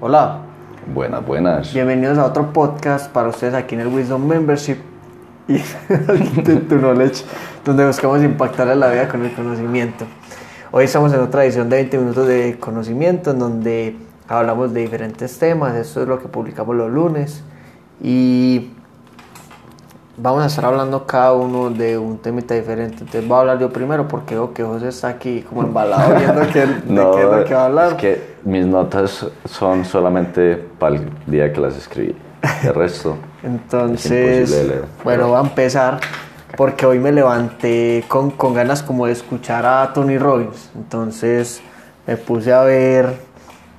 Hola, Buenas, buenas. bienvenidos a otro podcast para ustedes aquí en el Wisdom Membership y de tu knowledge, donde buscamos impactar a la vida con el conocimiento. Hoy estamos en otra edición de 20 minutos de conocimiento, en donde hablamos de diferentes temas. Esto es lo que publicamos los lunes y vamos a estar hablando cada uno de un temita diferente. Entonces voy a hablar yo primero porque veo que José está aquí como embalado viendo que, de No, qué es lo que va a hablar. es que mis notas son solamente para el día que las escribí. El resto. Entonces, de leer. bueno, voy a empezar porque hoy me levanté con, con ganas como de escuchar a Tony Robbins. Entonces me puse a ver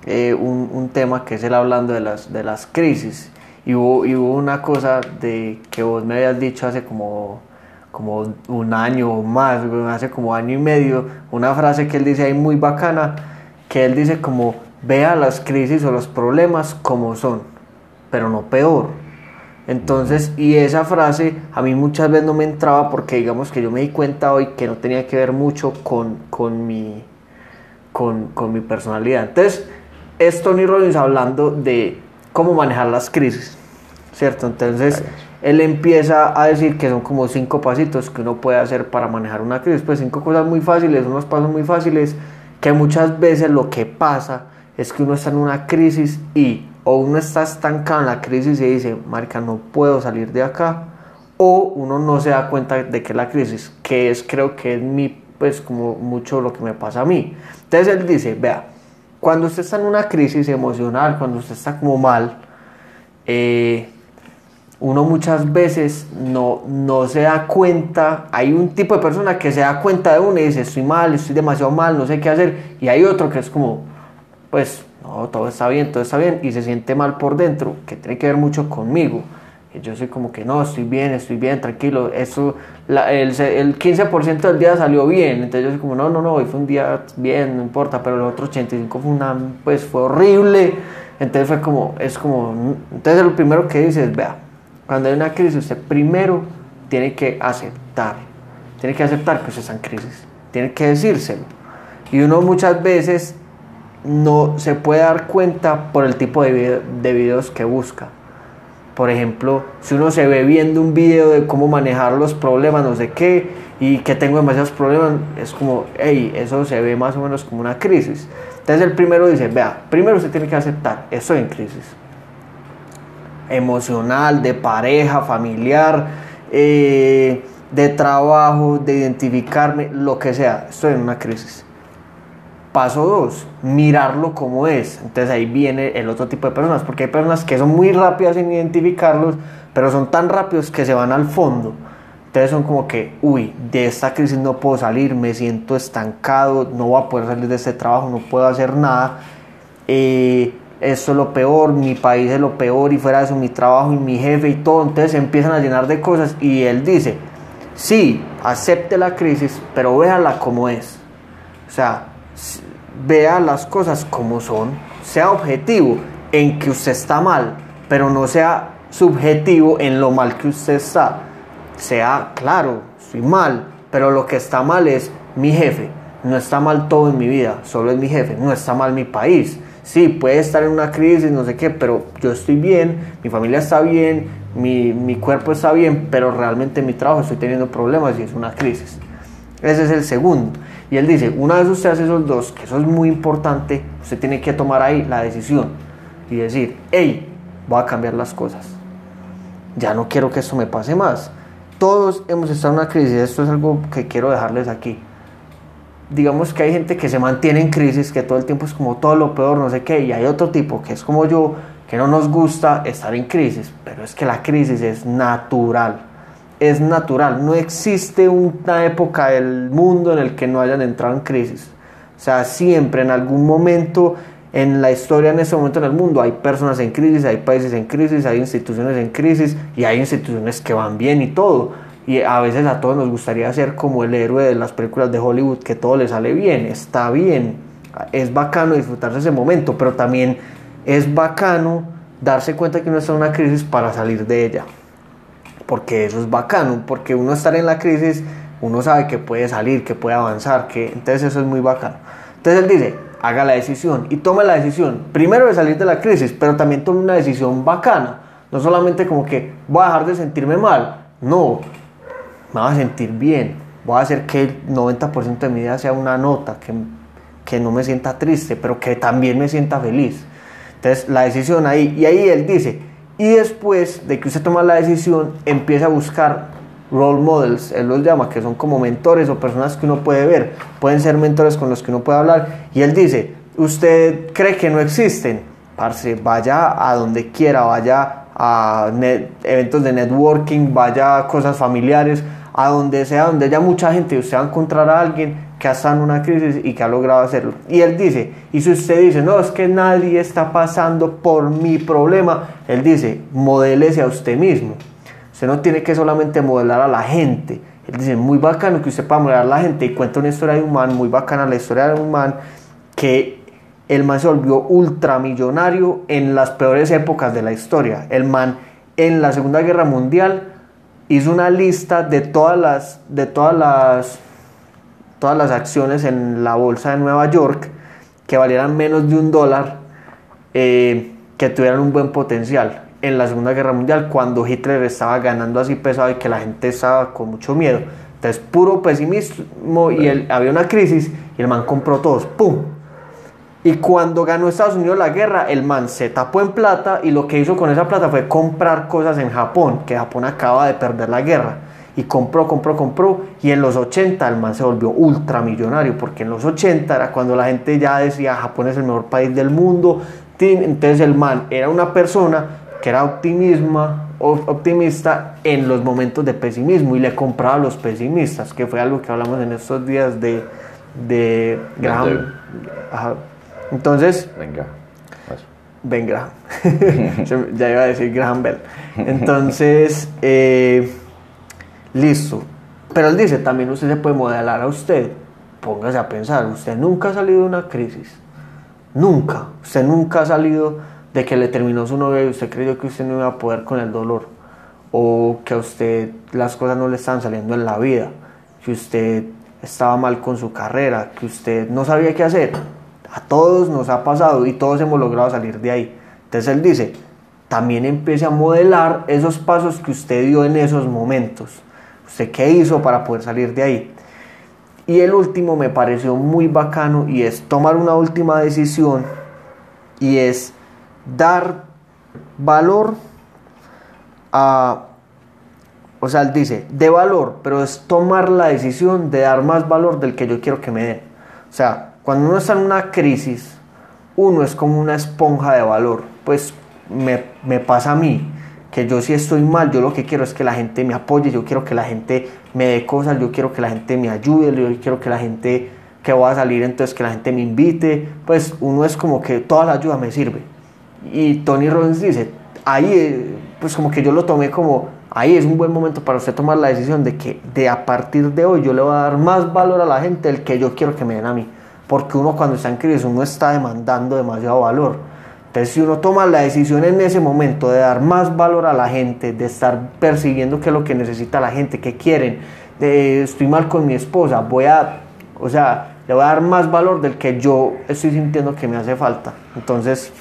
eh, un, un tema que es él hablando de las, de las crisis. Y hubo, una cosa de que vos me habías dicho hace como, como un año o más, hace como año y medio, una frase que él dice ahí muy bacana, que él dice como, vea las crisis o los problemas como son, pero no peor. Entonces, y esa frase a mí muchas veces no me entraba porque digamos que yo me di cuenta hoy que no tenía que ver mucho con, con, mi, con, con mi personalidad. Entonces, es Tony Robbins hablando de cómo manejar las crisis, ¿cierto? Entonces, él empieza a decir que son como cinco pasitos que uno puede hacer para manejar una crisis. Pues cinco cosas muy fáciles, unos pasos muy fáciles, que muchas veces lo que pasa es que uno está en una crisis y o uno está estancado en la crisis y dice, marica, no puedo salir de acá, o uno no se da cuenta de que es la crisis, que es creo que es mi, pues como mucho lo que me pasa a mí. Entonces él dice, vea, cuando usted está en una crisis emocional, cuando usted está como mal, eh, uno muchas veces no, no se da cuenta, hay un tipo de persona que se da cuenta de uno y dice, estoy mal, estoy demasiado mal, no sé qué hacer, y hay otro que es como, pues, no, todo está bien, todo está bien, y se siente mal por dentro, que tiene que ver mucho conmigo. Y Yo soy como que no, estoy bien, estoy bien, tranquilo. Eso, el, el 15% del día salió bien. Entonces yo soy como, no, no, no, hoy fue un día bien, no importa. Pero el otro 85% fue una, pues fue horrible. Entonces fue como, es como, entonces lo primero que dice es, vea, cuando hay una crisis, usted primero tiene que aceptar. Tiene que aceptar que usted está en crisis. Tiene que decírselo. Y uno muchas veces no se puede dar cuenta por el tipo de, video- de videos que busca. Por ejemplo, si uno se ve viendo un video de cómo manejar los problemas, no sé qué, y que tengo demasiados problemas, es como, hey, eso se ve más o menos como una crisis. Entonces el primero dice, vea, primero usted tiene que aceptar, estoy en crisis. Emocional, de pareja, familiar, eh, de trabajo, de identificarme, lo que sea, estoy en una crisis. Paso 2, mirarlo como es. Entonces ahí viene el otro tipo de personas, porque hay personas que son muy rápidas en identificarlos, pero son tan rápidos que se van al fondo. Entonces son como que, uy, de esta crisis no puedo salir, me siento estancado, no voy a poder salir de este trabajo, no puedo hacer nada. Eh, esto es lo peor, mi país es lo peor y fuera de eso mi trabajo y mi jefe y todo. Entonces se empiezan a llenar de cosas y él dice, sí, acepte la crisis, pero véala como es. O sea, vea las cosas como son, sea objetivo en que usted está mal, pero no sea subjetivo en lo mal que usted está. Sea claro, estoy mal, pero lo que está mal es mi jefe. No está mal todo en mi vida, solo es mi jefe. No está mal mi país. Sí, puede estar en una crisis, no sé qué, pero yo estoy bien, mi familia está bien, mi, mi cuerpo está bien, pero realmente en mi trabajo estoy teniendo problemas y es una crisis. Ese es el segundo. Y él dice, una vez usted hace esos dos, que eso es muy importante, usted tiene que tomar ahí la decisión y decir, hey, voy a cambiar las cosas. Ya no quiero que esto me pase más. Todos hemos estado en una crisis, esto es algo que quiero dejarles aquí. Digamos que hay gente que se mantiene en crisis, que todo el tiempo es como todo lo peor, no sé qué, y hay otro tipo que es como yo, que no nos gusta estar en crisis, pero es que la crisis es natural es natural. No existe una época del mundo en el que no hayan entrado en crisis. O sea, siempre en algún momento en la historia, en este momento en el mundo, hay personas en crisis, hay países en crisis, hay instituciones en crisis y hay instituciones que van bien y todo. Y a veces a todos nos gustaría ser como el héroe de las películas de Hollywood, que todo le sale bien, está bien, es bacano disfrutarse ese momento, pero también es bacano darse cuenta que uno está en una crisis para salir de ella porque eso es bacano, porque uno estar en la crisis, uno sabe que puede salir, que puede avanzar, que entonces eso es muy bacano. Entonces él dice, haga la decisión y tome la decisión, primero de salir de la crisis, pero también tome una decisión bacana. No solamente como que voy a dejar de sentirme mal, no, me voy a sentir bien, voy a hacer que el 90% de mi vida sea una nota, que, que no me sienta triste, pero que también me sienta feliz. Entonces la decisión ahí, y ahí él dice, y después de que usted toma la decisión, empieza a buscar role models, él los llama, que son como mentores o personas que uno puede ver, pueden ser mentores con los que uno puede hablar, y él dice, usted cree que no existen, parce, vaya a donde quiera, vaya a eventos de networking, vaya a cosas familiares, a donde sea, donde haya mucha gente, usted va a encontrar a alguien que estado en una crisis y que ha logrado hacerlo. Y él dice, y si usted dice, no, es que nadie está pasando por mi problema, él dice, modélese a usted mismo. Usted no tiene que solamente modelar a la gente. Él dice, muy bacano que usted pueda modelar a la gente y cuenta una historia de un man, muy bacana la historia de un man que el man se volvió ultramillonario en las peores épocas de la historia. El man en la Segunda Guerra Mundial hizo una lista de todas las, de todas las, todas las acciones en la bolsa de Nueva York que valieran menos de un dólar, eh, que tuvieran un buen potencial en la Segunda Guerra Mundial cuando Hitler estaba ganando así pesado y que la gente estaba con mucho miedo. Entonces, puro pesimismo y él, había una crisis y el man compró todos, ¡pum! Y cuando ganó Estados Unidos la guerra, el man se tapó en plata y lo que hizo con esa plata fue comprar cosas en Japón, que Japón acaba de perder la guerra. Y compró, compró, compró. Y en los 80 el man se volvió ultramillonario, porque en los 80 era cuando la gente ya decía Japón es el mejor país del mundo. Entonces el man era una persona que era optimista en los momentos de pesimismo y le compraba a los pesimistas, que fue algo que hablamos en estos días de, de Graham. Entontonces, venga. Venga. ya iba a decir Graham Bell. Entonces, eh, listo. Pero él dice, también usted se puede modelar a usted. Póngase a pensar, usted nunca ha salido de una crisis. Nunca. Usted nunca ha salido de que le terminó su novia y usted creyó que usted no iba a poder con el dolor, o que a usted las cosas no le están saliendo en la vida, que usted estaba mal con su carrera, que usted no sabía qué hacer. A todos nos ha pasado y todos hemos logrado salir de ahí. Entonces él dice, también empiece a modelar esos pasos que usted dio en esos momentos. ¿Usted qué hizo para poder salir de ahí? Y el último me pareció muy bacano y es tomar una última decisión y es dar valor a, o sea, él dice, de valor, pero es tomar la decisión de dar más valor del que yo quiero que me den. O sea, cuando uno está en una crisis, uno es como una esponja de valor. Pues me, pasa a mí, que yo si estoy mal, yo lo que quiero es que la gente me apoye, yo quiero que la gente me dé cosas, yo quiero que la gente me ayude, yo quiero que la gente que voy a salir, entonces que la gente me invite, pues uno es como que toda la ayuda me sirve. Y Tony Robbins dice, ahí, eh, pues como que yo lo tomé como, ahí es un buen momento para usted tomar la decisión de que de a partir de hoy yo le voy a dar más valor a la gente del que yo quiero que me den a mí. Porque uno cuando está en crisis, uno está demandando demasiado valor. Entonces si uno toma la decisión en ese momento de dar más valor a la gente, de estar percibiendo qué es lo que necesita la gente, qué quieren, de, estoy mal con mi esposa, voy a, o sea, le voy a dar más valor del que yo estoy sintiendo que me hace falta. Entonces,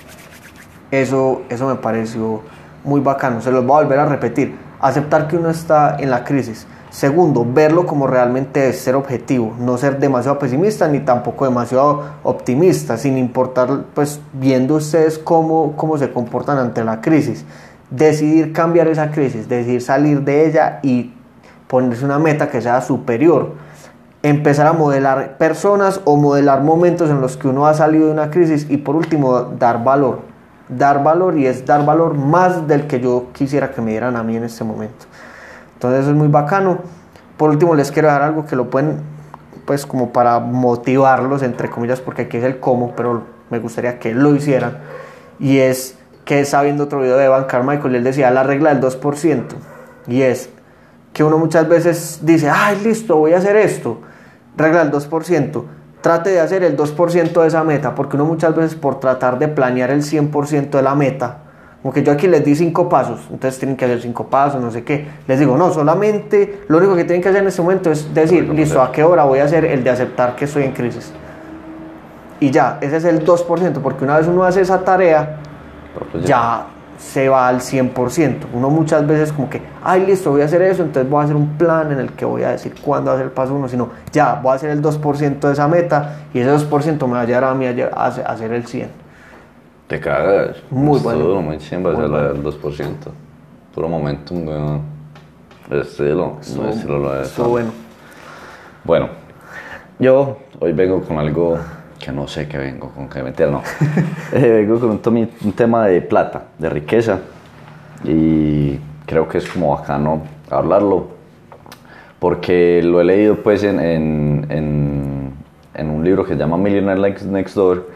eso, eso me pareció muy bacano. Se los voy a volver a repetir. Aceptar que uno está en la crisis. Segundo, verlo como realmente es, ser objetivo, no ser demasiado pesimista ni tampoco demasiado optimista, sin importar, pues viendo ustedes cómo, cómo se comportan ante la crisis. Decidir cambiar esa crisis, decidir salir de ella y ponerse una meta que sea superior. Empezar a modelar personas o modelar momentos en los que uno ha salido de una crisis y por último dar valor dar valor y es dar valor más del que yo quisiera que me dieran a mí en este momento. Entonces es muy bacano. Por último les quiero dar algo que lo pueden, pues como para motivarlos, entre comillas, porque aquí es el cómo, pero me gustaría que lo hicieran. Y es que estaba viendo otro video de Evan Carmichael y él decía la regla del 2%. Y es que uno muchas veces dice, ay, listo, voy a hacer esto. Regla del 2% trate de hacer el 2% de esa meta, porque uno muchas veces por tratar de planear el 100% de la meta, como que yo aquí les di 5 pasos, entonces tienen que hacer 5 pasos, no sé qué, les digo, no, solamente lo único que tienen que hacer en este momento es decir, listo, ¿a qué hora voy a hacer el de aceptar que estoy en crisis? y ya, ese es el 2%, porque una vez uno hace esa tarea, pues ya se va al 100%. Uno muchas veces como que, ay, listo, voy a hacer eso, entonces voy a hacer un plan en el que voy a decir cuándo hacer el paso uno, sino ya, voy a hacer el 2% de esa meta y ese 2% me va a llevar a mí a hacer el 100. Te cagas. Muy bueno. es la bueno. del 2%. Puro momentum, weón. El estilo, Estuvo- no estilo lo estuvo bueno. Bueno, yo hoy vengo con algo que no sé qué vengo, con qué meter, no. Eh, vengo con un, un tema de plata, de riqueza, y creo que es como bacano hablarlo, porque lo he leído pues en, en, en- en un libro que se llama Millionaire Next Door,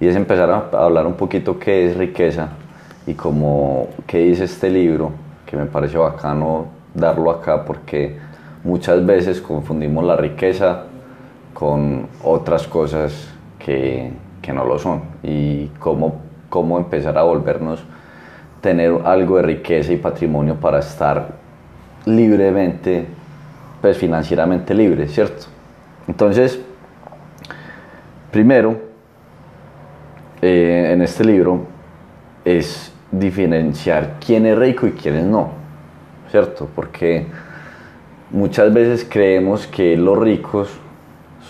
y es empezar a hablar un poquito qué es riqueza y como qué dice este libro, que me parece bacano darlo acá porque muchas veces confundimos la riqueza con otras cosas que, que no lo son y cómo, cómo empezar a volvernos tener algo de riqueza y patrimonio para estar libremente, pues financieramente libre, ¿cierto? Entonces, primero, eh, en este libro es diferenciar quién es rico y quién no, ¿cierto? Porque muchas veces creemos que los ricos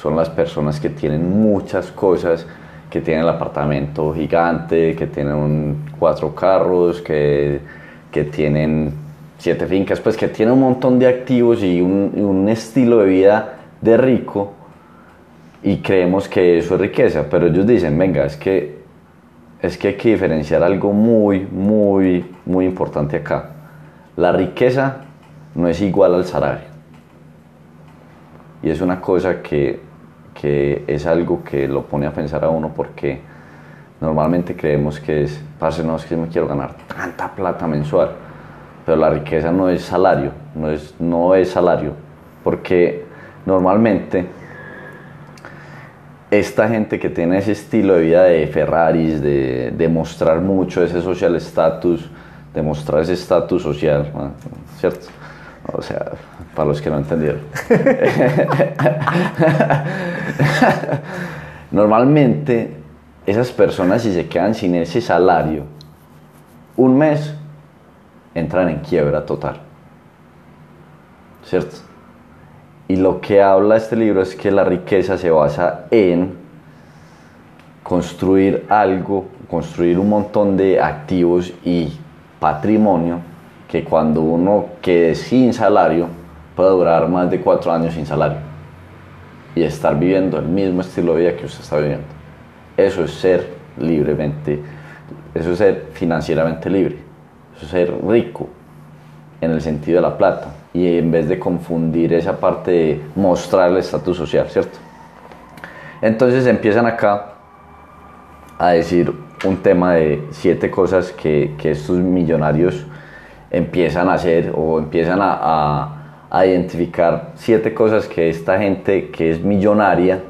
son las personas que tienen muchas cosas, que tienen el apartamento gigante, que tienen cuatro carros, que, que tienen siete fincas, pues que tienen un montón de activos y un, y un estilo de vida de rico y creemos que eso es riqueza, pero ellos dicen, venga, es que, es que hay que diferenciar algo muy, muy, muy importante acá. La riqueza no es igual al salario. Y es una cosa que, que es algo que lo pone a pensar a uno porque normalmente creemos que es, parce, no, es que me quiero ganar tanta plata mensual. Pero la riqueza no es salario, no es, no es salario. Porque normalmente esta gente que tiene ese estilo de vida de Ferraris, de, de mostrar mucho ese social status, de mostrar ese estatus social. ¿cierto? O sea, para los que no entendieron. Normalmente, esas personas, si se quedan sin ese salario, un mes, entran en quiebra total. ¿Cierto? Y lo que habla este libro es que la riqueza se basa en construir algo, construir un montón de activos y patrimonio que cuando uno quede sin salario puede durar más de cuatro años sin salario. Y estar viviendo el mismo estilo de vida que usted está viviendo. Eso es ser libremente, eso es ser financieramente libre, eso es ser rico en el sentido de la plata y en vez de confundir esa parte de mostrar el estatus social, ¿cierto? Entonces empiezan acá a decir un tema de siete cosas que, que estos millonarios empiezan a hacer o empiezan a, a- identificar siete cosas que esta gente que es millonaria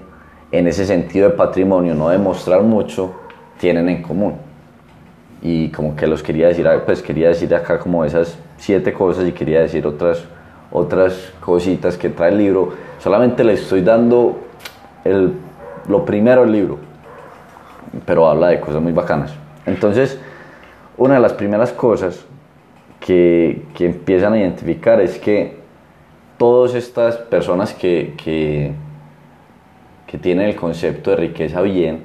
en ese sentido de patrimonio, no de mostrar mucho, tienen en común y como que los quería decir, pues quería decir acá como esas siete cosas y quería decir otras, otras cositas que trae el libro. Solamente le estoy dando el, lo primero del libro, pero habla de cosas muy bacanas. Entonces, una de las primeras cosas que, que empiezan a identificar es que todas estas personas que, que, que tienen el concepto de riqueza bien,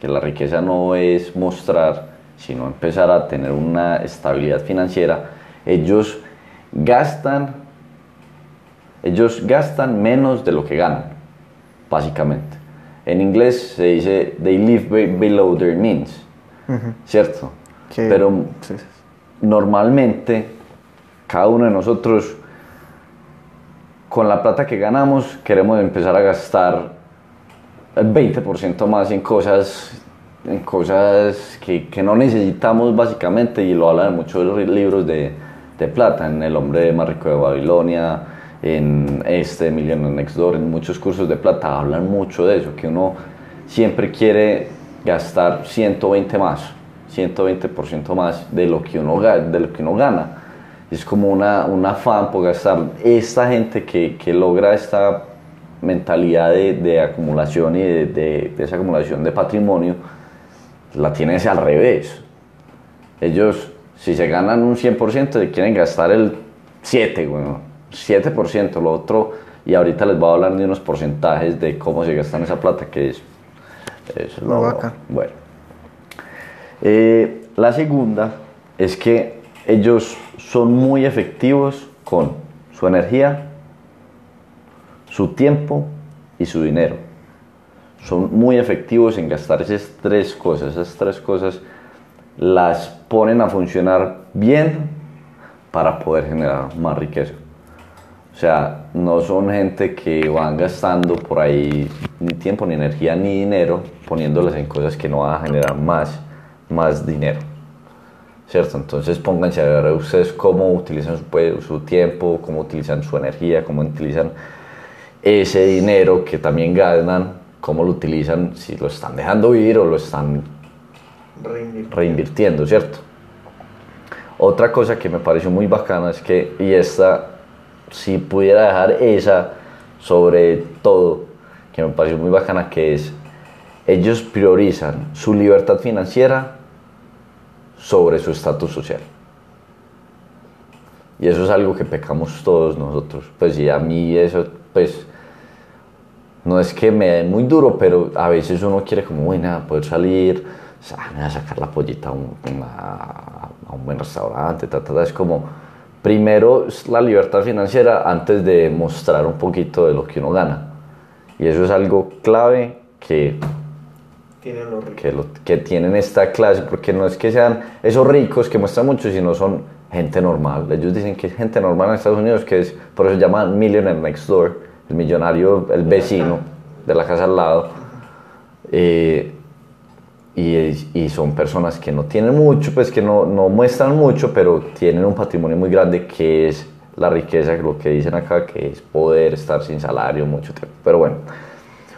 que la riqueza no es mostrar, sino empezar a tener una estabilidad financiera, ellos gastan, ellos gastan menos de lo que ganan, básicamente. En inglés se dice they live be- below their means, ¿cierto? Pero sí, normalmente cada uno de nosotros con la plata que ganamos queremos empezar a gastar el 20% más en cosas en cosas que, que no necesitamos básicamente y lo hablan en muchos libros de, de plata en El hombre más rico de Babilonia en este Millionaire Next Door en muchos cursos de plata hablan mucho de eso que uno siempre quiere gastar 120 más 120% más de lo que uno, de lo que uno gana es como una, un afán por gastar. Esta gente que, que logra esta mentalidad de, de acumulación y de, de, de esa acumulación de patrimonio la tienen al revés. Ellos, si se ganan un 100%, se quieren gastar el 7%, bueno, 7%, lo otro, y ahorita les voy a hablar de unos porcentajes de cómo se gastan esa plata, que es, es Lo bacán. bueno. Eh, la segunda es que ellos son muy efectivos con su energía, su tiempo y su dinero. Son muy efectivos en gastar esas tres cosas. Esas tres cosas las ponen a funcionar bien para poder generar más riqueza. O sea, no son gente que van gastando por ahí ni tiempo, ni energía, ni dinero, poniéndolas en cosas que no van a generar más, más dinero. ¿Cierto? Entonces pónganse a ver ustedes cómo utilizan su, su tiempo, cómo utilizan su energía, cómo utilizan ese dinero que también ganan, cómo lo utilizan, si lo están dejando ir o lo están reinvirtiendo, ¿cierto? Otra cosa que me pareció muy bacana es que, y esta, si pudiera dejar esa sobre todo, que me pareció muy bacana, que es, ellos priorizan su libertad financiera sobre su estatus social. Y eso es algo que pecamos todos nosotros. Pues y a mí eso, pues, no es que me dé muy duro, pero a veces uno quiere como, bueno, poder salir, o sea, me voy a sacar la pollita a un, a un buen restaurante, ta, ta, ta. es como, primero es la libertad financiera antes de mostrar un poquito de lo que uno gana. Y eso es algo clave que que, lo- que tienen esta clase, porque no es que sean esos ricos que muestran mucho, sino son gente normal. Ellos dicen que es gente normal en Estados Unidos, que es, por eso se llaman Millionaire Next Door, el millonario, el vecino de la casa al lado. Eh, y, y son personas que no tienen mucho, pues que no, no muestran mucho, pero tienen un patrimonio muy grande que es la riqueza, lo que dicen acá, que es poder estar sin salario mucho tiempo. Pero bueno,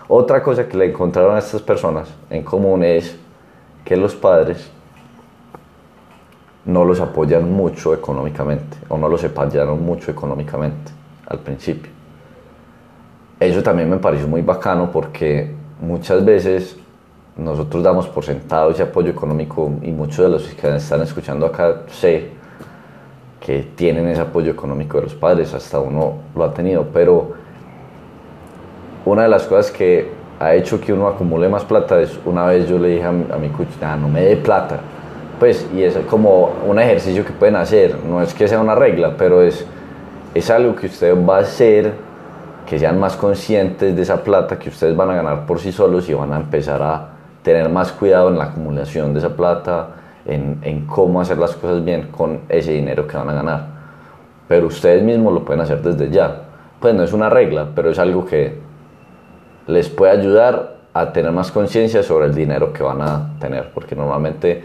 otra cosa que le encontraron a estas personas en común es que los padres no los apoyan mucho económicamente o no los apoyaron mucho económicamente al principio. Eso también me pareció muy bacano porque muchas veces nosotros damos por sentado ese apoyo económico y muchos de los que están escuchando acá sé que tienen ese apoyo económico de los padres, hasta uno lo ha tenido, pero una de las cosas que ha hecho que uno acumule más plata es una vez yo le dije a mi, a mi "Ah, no me dé plata. Pues, y es como un ejercicio que pueden hacer, no es que sea una regla, pero es, es algo que usted va a hacer, que sean más conscientes de esa plata que ustedes van a ganar por sí solos y van a empezar a tener más cuidado en la acumulación de esa plata, en, en cómo hacer las cosas bien con ese dinero que van a ganar. Pero ustedes mismos lo pueden hacer desde ya. Pues no es una regla, pero es algo que les puede ayudar a tener más conciencia sobre el dinero que van a tener, porque normalmente,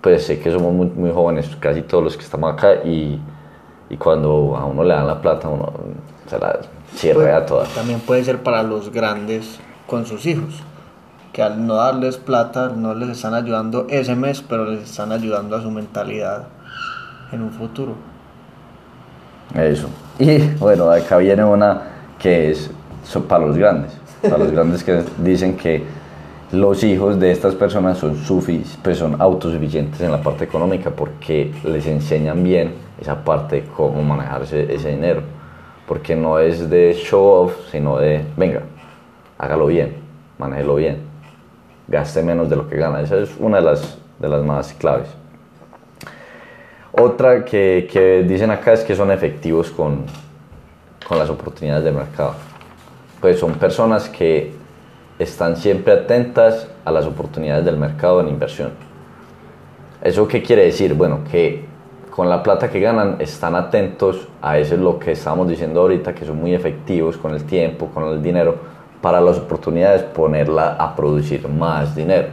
pues sé que somos muy, muy jóvenes, casi todos los que estamos acá, y, y cuando a uno le dan la plata, uno se la chirrea toda. También puede ser para los grandes con sus hijos, que al no darles plata no les están ayudando ese mes, pero les están ayudando a su mentalidad en un futuro. Eso. Y bueno, acá viene una que es para los grandes, para los grandes que dicen que los hijos de estas personas son, pues son autosuficientes en la parte económica porque les enseñan bien esa parte de cómo manejar ese, ese dinero. Porque no es de show off, sino de, venga, hágalo bien, manéjelo bien, gaste menos de lo que gana. Esa es una de las, de las más claves. Otra que, que dicen acá es que son efectivos con, con las oportunidades del mercado. Pues son personas que están siempre atentas a las oportunidades del mercado en inversión. ¿Eso qué quiere decir? Bueno, que con la plata que ganan están atentos a eso es lo que estamos diciendo ahorita, que son muy efectivos con el tiempo, con el dinero, para las oportunidades ponerla a producir más dinero,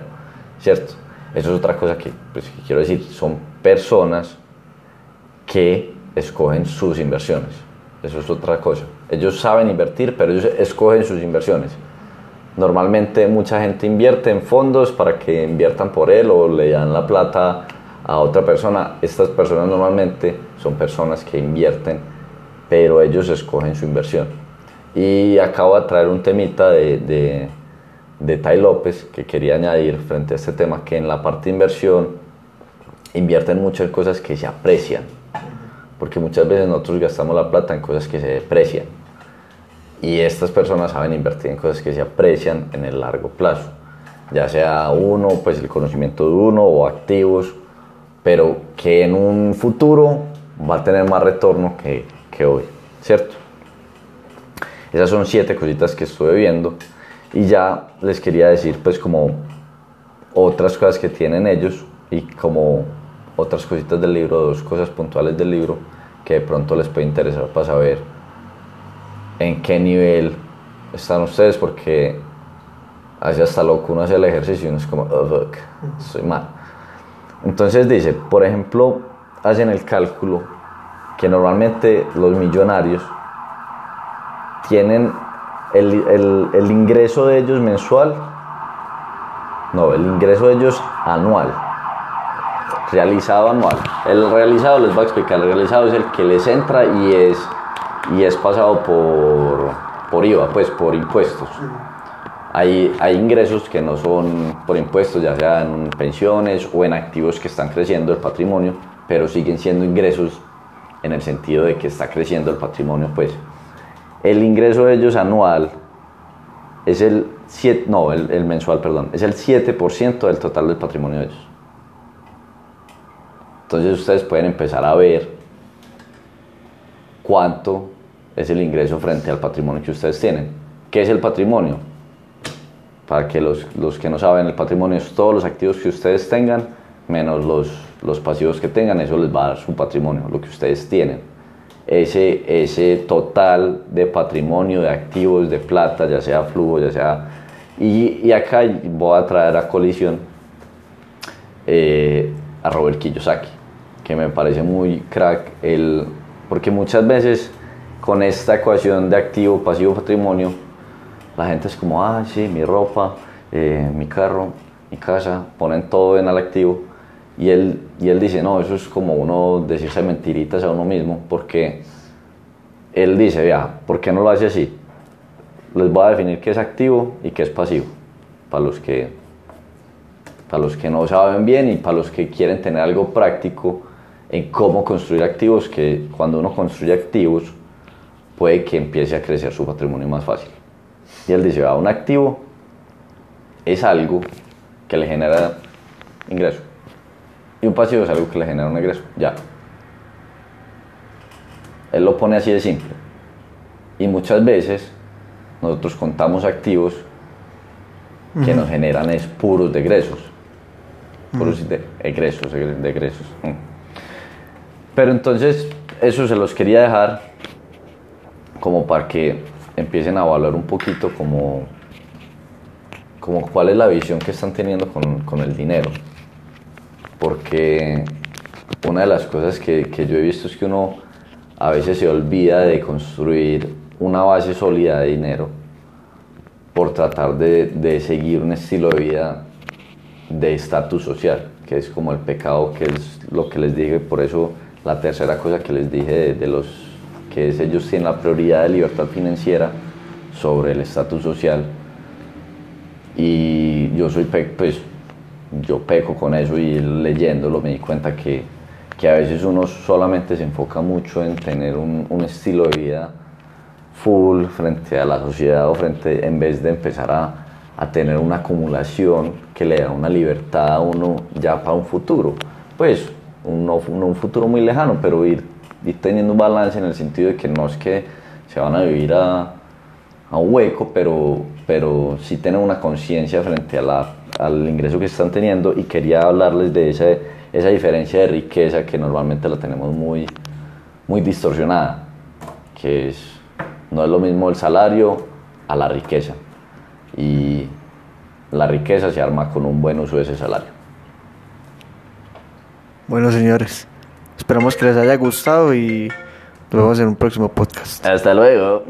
¿cierto? Eso es otra cosa que, pues, quiero decir, son personas que escogen sus inversiones. Eso es otra cosa. Ellos saben invertir, pero ellos escogen sus inversiones. Normalmente mucha gente invierte en fondos para que inviertan por él o le dan la plata a otra persona. Estas personas normalmente son personas que invierten, pero ellos escogen su inversión. Y acabo de traer un temita de, de, Tai López que quería añadir frente a este tema, que en la parte inversión invierten mucho en cosas que se aprecian, porque muchas veces nosotros gastamos la plata en cosas que se deprecian. Y estas personas saben invertir en cosas que se aprecian en el largo plazo, ya sea uno, pues el conocimiento de uno o activos, pero que en un futuro va a tener más retorno que, que hoy, ¿cierto? Esas son siete cositas que estuve viendo y ya les quería decir pues como otras cosas que tienen ellos y como otras cositas del libro, dos cosas puntuales del libro que de pronto les puede interesar para saber en qué nivel están ustedes porque hace hasta loco uno hace el ejercicio y uno es como, oh, fuck, soy mal. Entonces dice, por ejemplo, hacen el cálculo que normalmente los millonarios tienen el, el, el, ingreso de ellos mensual, no, el ingreso de ellos anual, realizado anual. El realizado les va a explicar, el realizado es el que les entra y es, y es pasado por, por IVA, pues por impuestos. Hay, hay ingresos que no son por impuestos, ya sea en pensiones o en activos que están creciendo el patrimonio, pero siguen siendo ingresos en el sentido de que está creciendo el patrimonio, pues el ingreso de ellos anual es el 7, no, el, el, mensual, perdón, es el 7% del total del patrimonio de ellos. Entonces ustedes pueden empezar a ver cuánto es el ingreso frente al patrimonio que ustedes tienen. ¿Qué es el patrimonio? Para que los, los que no saben, el patrimonio es todos los activos que ustedes tengan menos los, los pasivos que tengan, eso les va a dar su patrimonio, lo que ustedes tienen ese, ese total de patrimonio, de activos, de plata, ya sea flujo, ya sea... Y, y acá voy a traer a colisión eh, a Robert Kiyosaki, que me parece muy crack, el, porque muchas veces con esta ecuación de activo, pasivo, patrimonio, la gente es como, ah, sí, mi ropa, eh, mi carro, mi casa, ponen todo en el activo y él, y él dice, no, eso es como uno decirse mentiritas a uno mismo, porque él dice, vea, ¿por qué no lo hace así? Les voy a definir qué es activo y qué es pasivo, para los que, para los que no saben bien y para los que quieren tener algo práctico en cómo construir activos, que cuando uno construye activos puede que empiece a crecer su patrimonio más fácil. Y él dice, vea, un activo es algo que le genera ingreso y un pasivo es algo que le genera un ingreso, ya. Él lo pone así de simple. Y muchas veces nosotros contamos activos que nos generan es puros de egresos. Puros de egresos, de egresos. Pero entonces, eso se los quería dejar como para que empiecen a evaluar un poquito como, como cuál es la visión que están teniendo con, con el dinero porque una de las cosas que, que, yo he visto es que uno a veces se olvida de construir una base sólida de dinero por tratar de, de seguir un estilo de vida de estatus social, que es como el pecado, que es lo que les dije, por eso la tercera cosa que les dije de, los que es ellos tienen la prioridad de libertad financiera sobre el estatus social. Y yo soy pues yo peco con eso y leyéndolo me di cuenta que, que, a veces uno solamente se enfoca mucho en tener un, un, estilo de vida full frente a la sociedad o frente en vez de empezar a, a, tener una acumulación que le da una libertad a uno ya para un futuro. Pues un, no, un futuro muy lejano, pero ir, ir teniendo un balance en el sentido de que no es que se van a vivir a, a un hueco, pero, pero sí tener una conciencia frente a la al ingreso que están teniendo y quería hablarles de esa, esa diferencia de riqueza que normalmente la tenemos muy, muy distorsionada, que es, no es lo mismo el salario a la riqueza. Y la riqueza se arma con un buen uso de ese salario. Bueno, señores, esperamos que les haya gustado y nos vemos en un próximo podcast. Hasta luego.